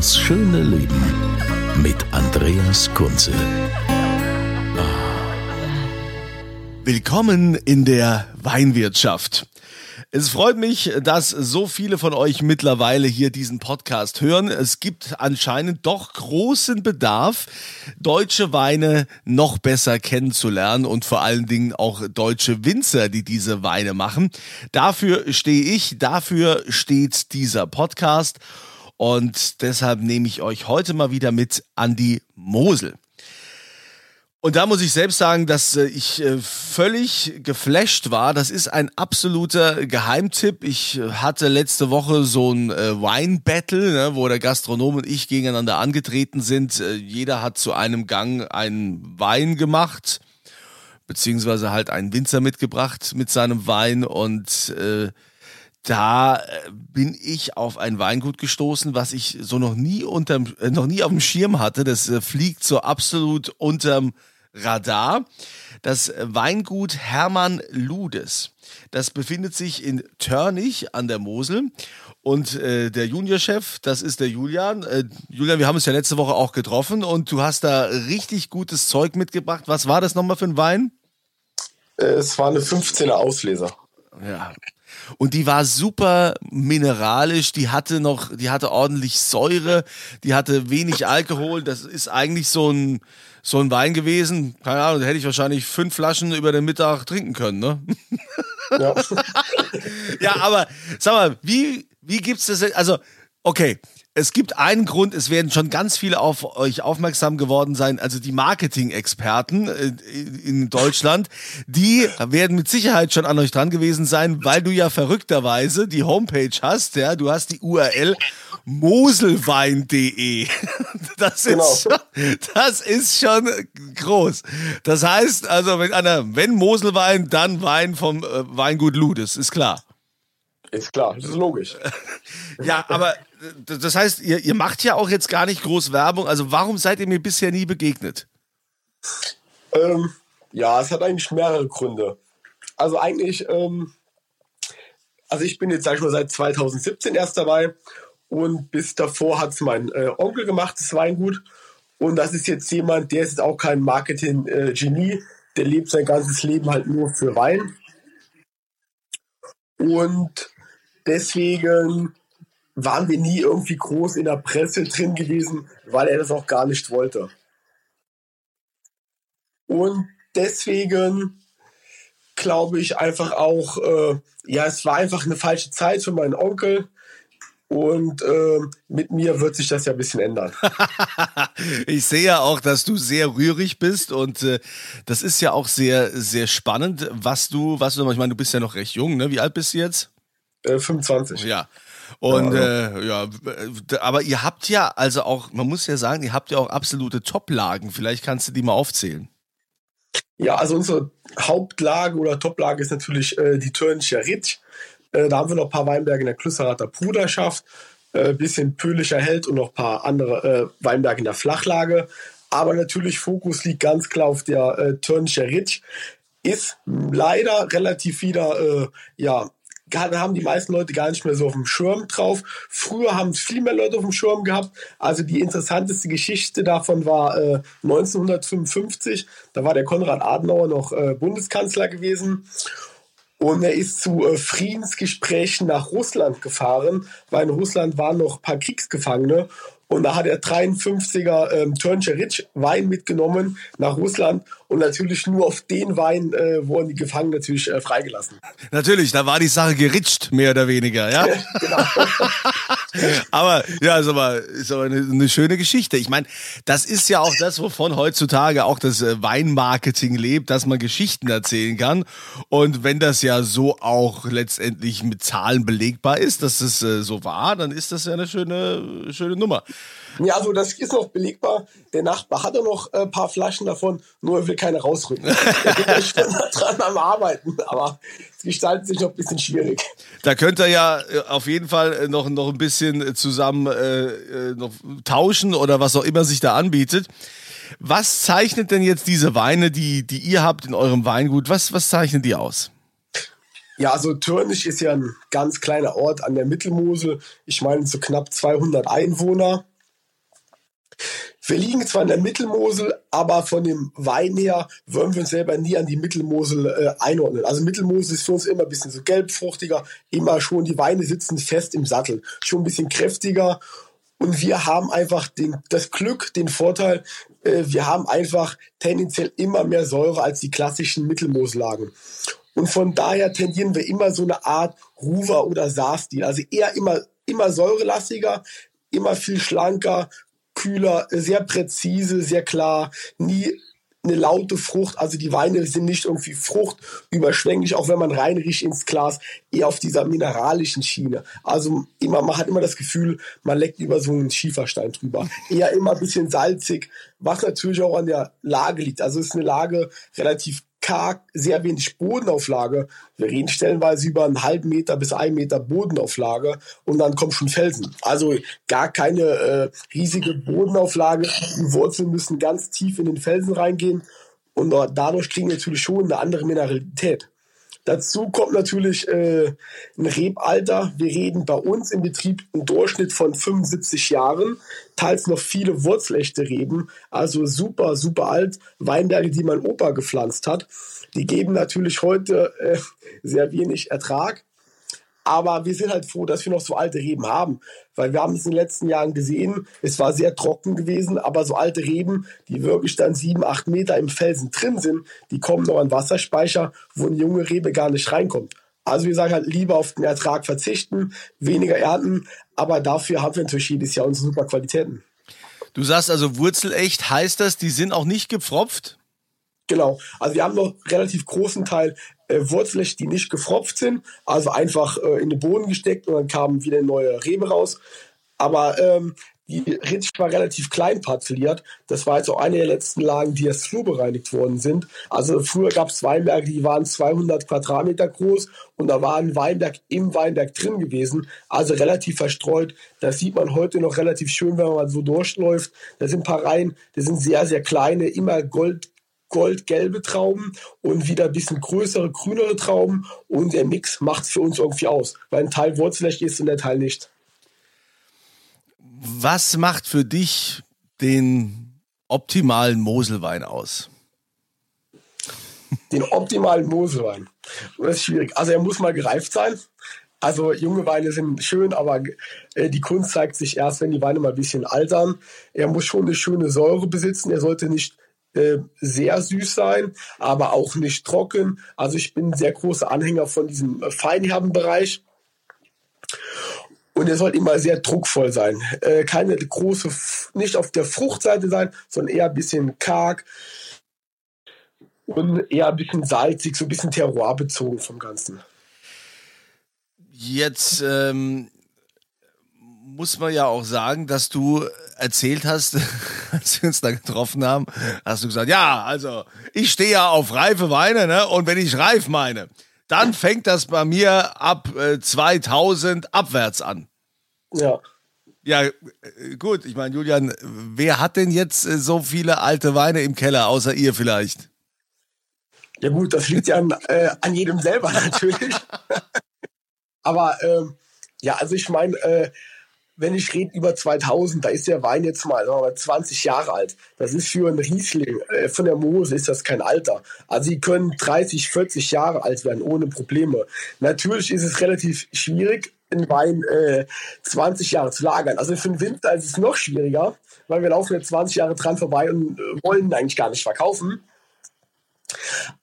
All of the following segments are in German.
Das schöne Leben mit Andreas Kunze. Willkommen in der Weinwirtschaft. Es freut mich, dass so viele von euch mittlerweile hier diesen Podcast hören. Es gibt anscheinend doch großen Bedarf, deutsche Weine noch besser kennenzulernen und vor allen Dingen auch deutsche Winzer, die diese Weine machen. Dafür stehe ich, dafür steht dieser Podcast und deshalb nehme ich euch heute mal wieder mit an die Mosel. Und da muss ich selbst sagen, dass äh, ich äh, völlig geflasht war. Das ist ein absoluter Geheimtipp. Ich äh, hatte letzte Woche so ein Wine-Battle, ne, wo der Gastronom und ich gegeneinander angetreten sind. jeder hat zu einem Gang einen Wein gemacht, beziehungsweise halt einen Winzer mitgebracht mit seinem Wein und äh, da bin ich auf ein Weingut gestoßen, was ich so noch nie unterm, noch nie auf dem Schirm hatte. Das fliegt so absolut unterm Radar. Das Weingut Hermann Ludes. Das befindet sich in Törnich an der Mosel. Und äh, der Juniorchef, das ist der Julian. Äh, Julian, wir haben uns ja letzte Woche auch getroffen und du hast da richtig gutes Zeug mitgebracht. Was war das nochmal für ein Wein? Äh, es war eine 15er Ausleser. Ja. Und die war super mineralisch, die hatte noch, die hatte ordentlich Säure, die hatte wenig Alkohol. Das ist eigentlich so ein, so ein Wein gewesen, keine Ahnung, da hätte ich wahrscheinlich fünf Flaschen über den Mittag trinken können, ne? Ja, ja aber sag mal, wie, wie gibt's das? Also, okay, es gibt einen Grund, es werden schon ganz viele auf euch aufmerksam geworden sein, also die Marketing-Experten äh, in Deutschland, die werden mit Sicherheit schon an euch dran gewesen sein, weil du ja verrückterweise die Homepage hast, ja, du hast die URL moselwein.de. Das ist, genau. schon, das ist schon groß. Das heißt also, wenn einer, wenn Moselwein, dann Wein vom äh, Weingut Ludes, ist klar. Ist klar, das ist logisch. ja, aber das heißt, ihr, ihr macht ja auch jetzt gar nicht groß Werbung. Also warum seid ihr mir bisher nie begegnet? Ähm, ja, es hat eigentlich mehrere Gründe. Also eigentlich, ähm, also ich bin jetzt, sag ich mal, seit 2017 erst dabei und bis davor hat es mein äh, Onkel gemacht, das Weingut. Und das ist jetzt jemand, der ist jetzt auch kein Marketing-Genie, der lebt sein ganzes Leben halt nur für Wein. Und deswegen waren wir nie irgendwie groß in der Presse drin gewesen, weil er das auch gar nicht wollte. Und deswegen glaube ich einfach auch, äh, ja, es war einfach eine falsche Zeit für meinen Onkel. Und äh, mit mir wird sich das ja ein bisschen ändern. ich sehe ja auch, dass du sehr rührig bist und äh, das ist ja auch sehr, sehr spannend, was du, was du, ich meine, du bist ja noch recht jung, ne? Wie alt bist du jetzt? Äh, 25. Ja. Und ja, äh, ja, aber ihr habt ja also auch, man muss ja sagen, ihr habt ja auch absolute Top-Lagen. Vielleicht kannst du die mal aufzählen. Ja, also unsere Hauptlage oder Toplage ist natürlich äh, die Törnischer Ritt. Äh, da haben wir noch ein paar Weinberge in der Klüsserater Bruderschaft, äh, bisschen Pöhlischer Held und noch ein paar andere äh, Weinberge in der Flachlage. Aber natürlich Fokus liegt ganz klar auf der äh, Törnischer Ritt. Ist leider relativ wieder äh, ja, haben die meisten Leute gar nicht mehr so auf dem Schirm drauf. Früher haben es viel mehr Leute auf dem Schirm gehabt. Also die interessanteste Geschichte davon war äh, 1955. Da war der Konrad Adenauer noch äh, Bundeskanzler gewesen. Und er ist zu äh, Friedensgesprächen nach Russland gefahren, weil in Russland waren noch ein paar Kriegsgefangene. Und da hat er 53er ähm, Turnscher Ritsch Wein mitgenommen nach Russland und natürlich nur auf den Wein äh, wurden die Gefangenen natürlich äh, freigelassen. Natürlich, da war die Sache geritscht, mehr oder weniger, ja? genau. aber ja, ist aber, ist aber eine, eine schöne Geschichte. Ich meine, das ist ja auch das, wovon heutzutage auch das äh, Weinmarketing lebt, dass man Geschichten erzählen kann. Und wenn das ja so auch letztendlich mit Zahlen belegbar ist, dass es äh, so war, dann ist das ja eine schöne, schöne Nummer. Ja, also das ist noch belegbar. Der Nachbar hatte noch ein paar Flaschen davon, nur er will keine rausrücken. da ist schon dran am Arbeiten, aber gestaltet sich noch ein bisschen schwierig. Da könnt ihr ja äh, auf jeden Fall äh, noch, noch ein bisschen zusammen äh, noch tauschen oder was auch immer sich da anbietet. Was zeichnet denn jetzt diese Weine, die, die ihr habt in eurem Weingut, was, was zeichnen die aus? Ja, also Törnich ist ja ein ganz kleiner Ort an der Mittelmosel. Ich meine, so knapp 200 Einwohner. Wir liegen zwar in der Mittelmosel, aber von dem Wein her wollen wir uns selber nie an die Mittelmosel äh, einordnen. Also Mittelmosel ist für uns immer ein bisschen so gelbfruchtiger, immer schon, die Weine sitzen fest im Sattel, schon ein bisschen kräftiger. Und wir haben einfach den, das Glück, den Vorteil, äh, wir haben einfach tendenziell immer mehr Säure als die klassischen Mittelmoslagen. Und von daher tendieren wir immer so eine Art Ruver- oder Saar-Stil. Also eher immer, immer säurelastiger, immer viel schlanker, kühler, sehr präzise, sehr klar, nie eine laute Frucht. Also die Weine sind nicht irgendwie fruchtüberschwänglich, auch wenn man reinriecht ins Glas, eher auf dieser mineralischen Schiene. Also immer, man hat immer das Gefühl, man leckt über so einen Schieferstein drüber. Eher immer ein bisschen salzig, was natürlich auch an der Lage liegt. Also ist eine Lage relativ karg, sehr wenig Bodenauflage. Wir reden stellenweise über einen halben Meter bis einen Meter Bodenauflage und dann kommen schon Felsen. Also gar keine äh, riesige Bodenauflage. Die Wurzeln müssen ganz tief in den Felsen reingehen und dadurch kriegen wir natürlich schon eine andere Mineralität. Dazu kommt natürlich äh, ein Rebalter. Wir reden bei uns im Betrieb einen Durchschnitt von 75 Jahren, teils noch viele wurzelechte Reben, also super, super alt. Weinberge, die mein Opa gepflanzt hat. Die geben natürlich heute äh, sehr wenig Ertrag. Aber wir sind halt froh, dass wir noch so alte Reben haben, weil wir haben es in den letzten Jahren gesehen, es war sehr trocken gewesen, aber so alte Reben, die wirklich dann sieben, acht Meter im Felsen drin sind, die kommen noch an Wasserspeicher, wo eine junge Rebe gar nicht reinkommt. Also wir sagen halt lieber auf den Ertrag verzichten, weniger ernten, aber dafür haben wir natürlich jedes Jahr unsere super Qualitäten. Du sagst also wurzelecht, heißt das, die sind auch nicht gepfropft? Genau. Also wir haben noch relativ großen Teil äh, Wurzeln, die nicht gefropft sind, also einfach äh, in den Boden gesteckt und dann kam wieder neue Rebe raus. Aber ähm, die Ritsch war relativ klein parzelliert. Das war jetzt auch eine der letzten Lagen, die erst flurbereinigt worden sind. Also früher gab es Weinberge, die waren 200 Quadratmeter groß und da war ein Weinberg im Weinberg drin gewesen. Also relativ verstreut. Das sieht man heute noch relativ schön, wenn man so durchläuft. Da sind ein paar Reihen, die sind sehr, sehr kleine, immer gold goldgelbe Trauben und wieder ein bisschen größere, grünere Trauben und der Mix macht es für uns irgendwie aus, weil ein Teil wurzelig ist und der Teil nicht. Was macht für dich den optimalen Moselwein aus? Den optimalen Moselwein. Das ist schwierig. Also er muss mal gereift sein. Also junge Weine sind schön, aber äh, die Kunst zeigt sich erst, wenn die Weine mal ein bisschen altern. Er muss schon eine schöne Säure besitzen. Er sollte nicht äh, sehr süß sein, aber auch nicht trocken. Also ich bin ein sehr großer Anhänger von diesem feinherben Bereich. Und er soll immer sehr druckvoll sein. Äh, keine große, nicht auf der Fruchtseite sein, sondern eher ein bisschen karg und eher ein bisschen salzig, so ein bisschen terroirbezogen vom Ganzen. Jetzt ähm, muss man ja auch sagen, dass du erzählt hast, als wir uns da getroffen haben, hast du gesagt, ja, also ich stehe ja auf reife Weine, ne? Und wenn ich reif meine, dann fängt das bei mir ab äh, 2000 abwärts an. Ja. Ja, äh, gut, ich meine, Julian, wer hat denn jetzt äh, so viele alte Weine im Keller, außer ihr vielleicht? Ja gut, das liegt ja an, äh, an jedem selber natürlich. Aber ähm, ja, also ich meine, äh, wenn ich rede über 2000, da ist der Wein jetzt mal, mal 20 Jahre alt. Das ist für einen Riesling äh, von der Mose ist das kein Alter. Also sie können 30, 40 Jahre alt werden ohne Probleme. Natürlich ist es relativ schwierig, einen Wein äh, 20 Jahre zu lagern. Also für den Winter ist es noch schwieriger, weil wir laufen jetzt 20 Jahre dran vorbei und wollen eigentlich gar nicht verkaufen.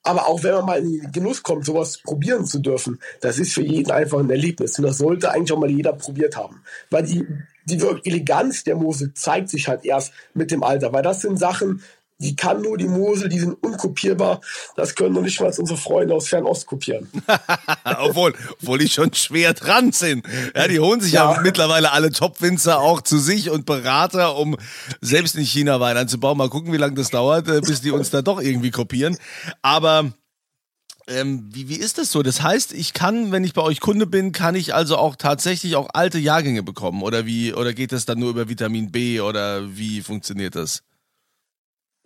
Aber auch wenn man mal in den Genuss kommt, sowas probieren zu dürfen, das ist für jeden einfach ein Erlebnis. Und das sollte eigentlich auch mal jeder probiert haben. Weil die, die Eleganz der Mosel zeigt sich halt erst mit dem Alter. Weil das sind Sachen, die kann nur die Mosel, die sind unkopierbar. Das können noch nicht mal unsere Freunde aus Fernost kopieren. obwohl, obwohl die schon schwer dran sind. Ja, die holen sich ja, ja mittlerweile alle Top-Winzer auch zu sich und Berater, um selbst in China Wein anzubauen. Mal gucken, wie lange das dauert, äh, bis die uns da doch irgendwie kopieren. Aber ähm, wie, wie ist das so? Das heißt, ich kann, wenn ich bei euch Kunde bin, kann ich also auch tatsächlich auch alte Jahrgänge bekommen? Oder wie, oder geht das dann nur über Vitamin B oder wie funktioniert das?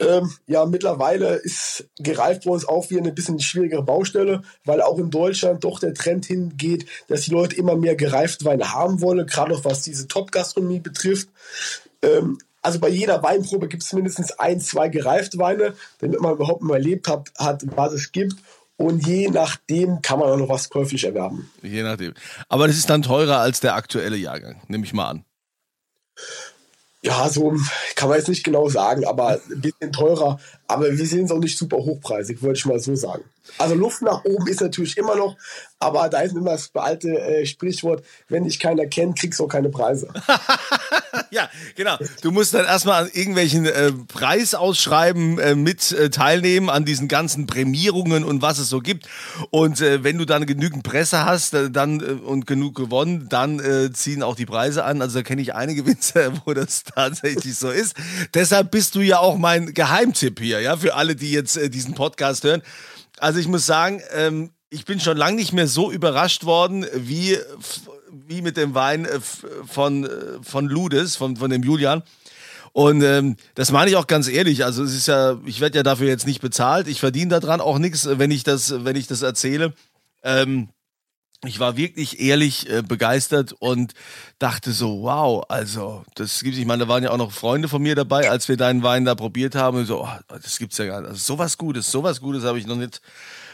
Ähm, ja, mittlerweile ist gereift bei uns auch wieder eine bisschen schwierigere Baustelle, weil auch in Deutschland doch der Trend hingeht, dass die Leute immer mehr gereifte Weine haben wollen, gerade auch was diese Top-Gastronomie betrifft. Ähm, also bei jeder Weinprobe gibt es mindestens ein, zwei gereifte Weine, damit man überhaupt mal erlebt hat, hat, was es gibt. Und je nachdem kann man auch noch was käuflich erwerben. Je nachdem. Aber das ist dann teurer als der aktuelle Jahrgang, nehme ich mal an. Ja, so kann man jetzt nicht genau sagen, aber ein bisschen teurer. Aber wir sind es auch nicht super hochpreisig, würde ich mal so sagen. Also Luft nach oben ist natürlich immer noch, aber da ist immer das alte äh, Sprichwort, wenn dich keiner kennt, kriegst du auch keine Preise. ja, genau. Du musst dann erstmal an irgendwelchen äh, Preisausschreiben äh, mit äh, teilnehmen, an diesen ganzen Prämierungen und was es so gibt. Und äh, wenn du dann genügend Presse hast äh, dann äh, und genug gewonnen, dann ziehen auch die Preise an. Also da kenne ich einige Winzer, wo das tatsächlich so ist. Deshalb bist du ja auch mein Geheimtipp hier, ja, für alle, die jetzt diesen Podcast hören. Also ich muss sagen, ähm, ich bin schon lange nicht mehr so überrascht worden wie, wie mit dem Wein äh, von, äh, von Ludes, von, von dem Julian. Und ähm, das meine ich auch ganz ehrlich. Also es ist ja, ich werde ja dafür jetzt nicht bezahlt. Ich verdiene daran auch nichts, wenn ich das, wenn ich das erzähle. Ähm, ich war wirklich ehrlich äh, begeistert und dachte so, wow, also das gibt's. Ich meine, da waren ja auch noch Freunde von mir dabei, als wir deinen Wein da probiert haben. Und so, oh, das gibt's ja gar nicht. Also sowas Gutes, sowas Gutes habe ich noch nicht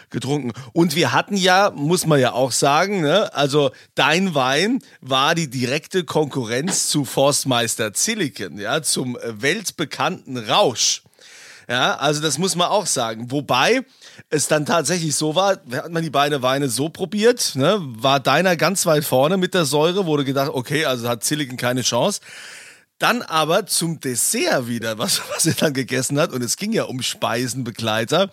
getrunken. Und wir hatten ja, muss man ja auch sagen, ne, also dein Wein war die direkte Konkurrenz zu Forstmeister Silicon, ja, zum äh, weltbekannten Rausch. Ja, also das muss man auch sagen. Wobei es dann tatsächlich so war, hat man die beiden Weine so probiert, ne, war deiner ganz weit vorne mit der Säure, wurde gedacht, okay, also hat Silicon keine Chance. Dann aber zum Dessert wieder, was, was er dann gegessen hat, und es ging ja um Speisenbegleiter.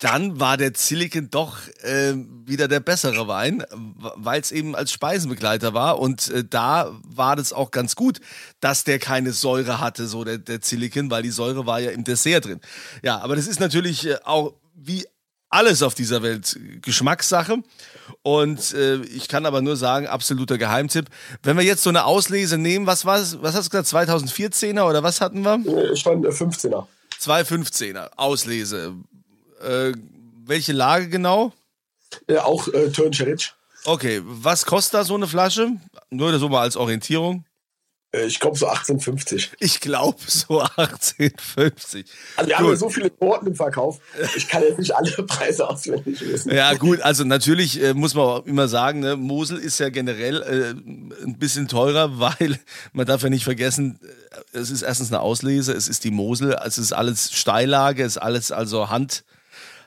Dann war der Silicon doch äh, wieder der bessere Wein, weil es eben als Speisenbegleiter war. Und äh, da war das auch ganz gut, dass der keine Säure hatte, so der, der Silicon, weil die Säure war ja im Dessert drin. Ja, aber das ist natürlich äh, auch wie alles auf dieser Welt Geschmackssache. Und äh, ich kann aber nur sagen, absoluter Geheimtipp. Wenn wir jetzt so eine Auslese nehmen, was war was hast du gesagt, 2014er oder was hatten wir? Ich fand 15er. 215er, Auslese. Äh, welche Lage genau? Ja, auch äh, Turncheric. Okay, was kostet da so eine Flasche? Nur so mal als Orientierung. Äh, ich glaube so 1850. Ich glaube so 1850. Also wir gut. haben ja so viele Torten im Verkauf. Ich kann jetzt nicht alle Preise auswendig wissen. Ja gut, also natürlich äh, muss man auch immer sagen, ne, Mosel ist ja generell äh, ein bisschen teurer, weil man darf ja nicht vergessen, äh, es ist erstens eine Auslese, es ist die Mosel, es ist alles Steillage, es ist alles also Hand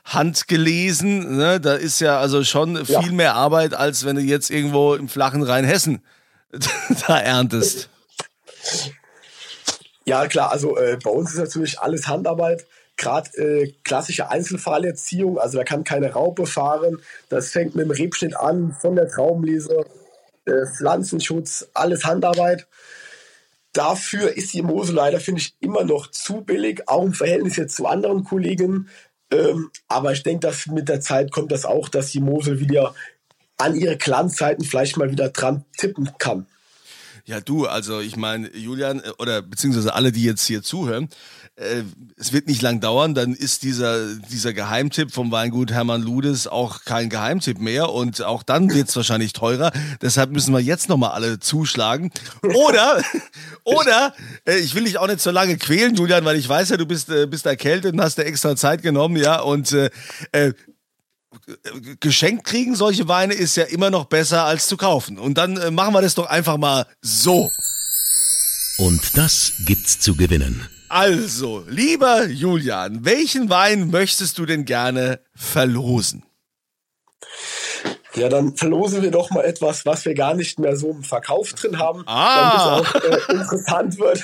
handgelesen. Ne? Da ist ja also schon viel ja. mehr Arbeit, als wenn du jetzt irgendwo im flachen Rheinhessen da erntest. Ja, klar, also äh, bei uns ist natürlich alles Handarbeit. Gerade äh, klassische Einzelfallerziehung, also da kann keine Raupe fahren. Das fängt mit dem Rebschnitt an, von der Traubenlese, äh, Pflanzenschutz, alles Handarbeit. Dafür ist die Mosel leider, finde ich, immer noch zu billig, auch im Verhältnis jetzt zu anderen Kollegen. Ähm, aber ich denke, dass mit der Zeit kommt das auch, dass die Mosel wieder an ihre Glanzzeiten vielleicht mal wieder dran tippen kann. Ja, du, also ich meine, Julian, äh, oder beziehungsweise alle, die jetzt hier zuhören, äh, es wird nicht lang dauern, dann ist dieser, dieser Geheimtipp vom Weingut Hermann Ludes auch kein Geheimtipp mehr und auch dann wird es wahrscheinlich teurer. Deshalb müssen wir jetzt nochmal alle zuschlagen. Oder, oder, äh, ich will dich auch nicht so lange quälen, Julian, weil ich weiß ja, du bist, äh, bist erkältet und hast dir extra Zeit genommen, ja, und äh, äh geschenkt kriegen solche Weine ist ja immer noch besser als zu kaufen. Und dann äh, machen wir das doch einfach mal so. Und das gibt's zu gewinnen. Also, lieber Julian, welchen Wein möchtest du denn gerne verlosen? Ja, dann verlosen wir doch mal etwas, was wir gar nicht mehr so im Verkauf drin haben, Ah. damit es auch äh, interessant wird.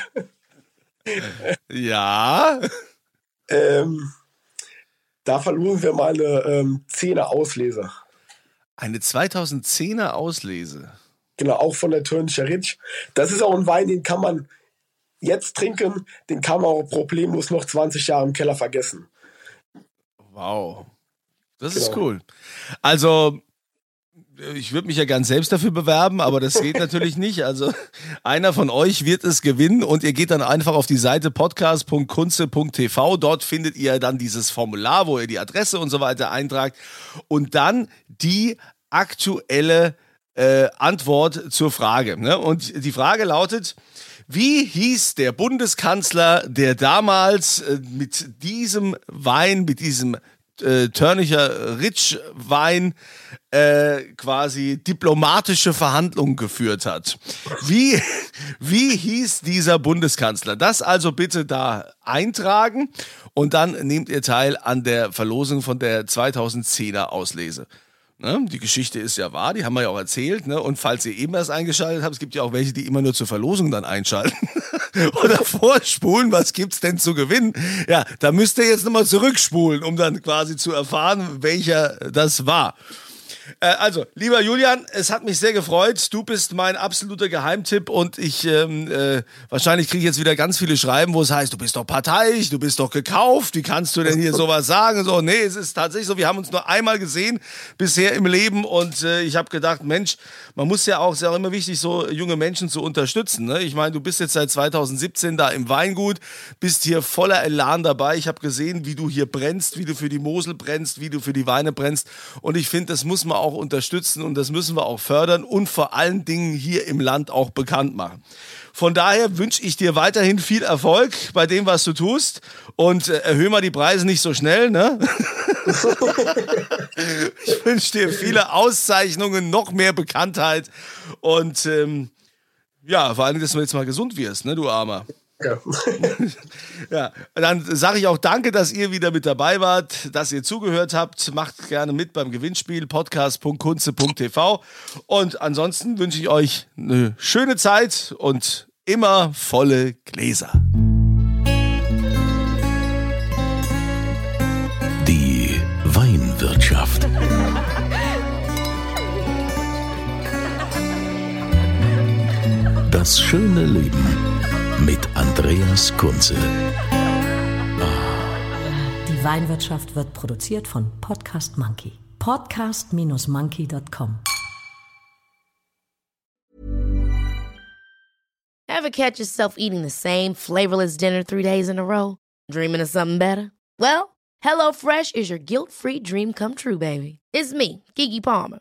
Ja. Ähm, da verlosen wir mal eine ähm, 10er Auslese. Eine 2010er Auslese. Genau, auch von der Törnischer Ritsch. Das ist auch ein Wein, den kann man jetzt trinken, den kann man auch problemlos noch 20 Jahre im Keller vergessen. Wow. Das ist Genau. cool. Also, ich würde mich ja gern selbst dafür bewerben, aber das geht natürlich nicht. Also, einer von euch wird es gewinnen und ihr geht dann einfach auf die Seite podcast.kunze.tv. Dort findet ihr dann dieses Formular, wo ihr die Adresse und so weiter eintragt und dann die aktuelle äh, Antwort zur Frage. Ne? Und die Frage lautet, wie hieß der Bundeskanzler, der damals äh, mit diesem Wein, mit diesem äh, Törnicher Ritsch Wein äh, quasi diplomatische Verhandlungen geführt hat? Wie, wie hieß dieser Bundeskanzler? Das also bitte da eintragen und dann nehmt ihr teil an der Verlosung von der 2010er Auslese. Ne? Die Geschichte ist ja wahr, die haben wir ja auch erzählt. Ne? Und falls ihr eben erst eingeschaltet habt, es gibt ja auch welche, die immer nur zur Verlosung dann einschalten oder vorspulen, was gibt's denn zu gewinnen? Ja, da müsst ihr jetzt nochmal zurückspulen, um dann quasi zu erfahren, welcher das war. Äh, also, lieber Julian, es hat mich sehr gefreut. Du bist mein absoluter Geheimtipp und ich ähm, äh, wahrscheinlich kriege ich jetzt wieder ganz viele Schreiben, wo es heißt, du bist doch parteiisch, du bist doch gekauft. Wie kannst du denn hier sowas sagen? So, nee, es ist tatsächlich so. Wir haben uns nur einmal gesehen bisher im Leben und äh, ich habe gedacht, Mensch, man muss ja auch, es ist ja auch immer wichtig, so junge Menschen zu unterstützen. Ne? Ich meine, du bist jetzt seit 2017 da im Weingut, bist hier voller Elan dabei. Ich habe gesehen, wie du hier brennst, wie du für die Mosel brennst, wie du für die Weine brennst. Und ich finde, das muss man auch unterstützen und das müssen wir auch fördern und vor allen Dingen hier im Land auch bekannt machen. Von daher wünsche ich dir weiterhin viel Erfolg bei dem, was du tust und äh, erhöhe mal die Preise nicht so schnell, ne? ich wünsche dir viele Auszeichnungen, noch mehr Bekanntheit und ähm, ja, vor allem, dass du jetzt mal gesund wirst, ne, du Armer. Ja. Ja, dann sage ich auch danke, dass ihr wieder mit dabei wart, dass ihr zugehört habt. Macht gerne mit beim Gewinnspiel podcast.kunze.tv. Und ansonsten wünsche ich euch eine schöne Zeit und immer volle Gläser. Die Weinwirtschaft. Das schöne Leben mit Andreas Kunze. Die Weinwirtschaft wird produziert von Podcast Monkey. Podcast-monkey.com. Ever catch yourself eating the same flavorless dinner three days in a row? Dreaming of something better? Well, HelloFresh is your guilt free dream come true, baby. It's me, Kiki Palmer.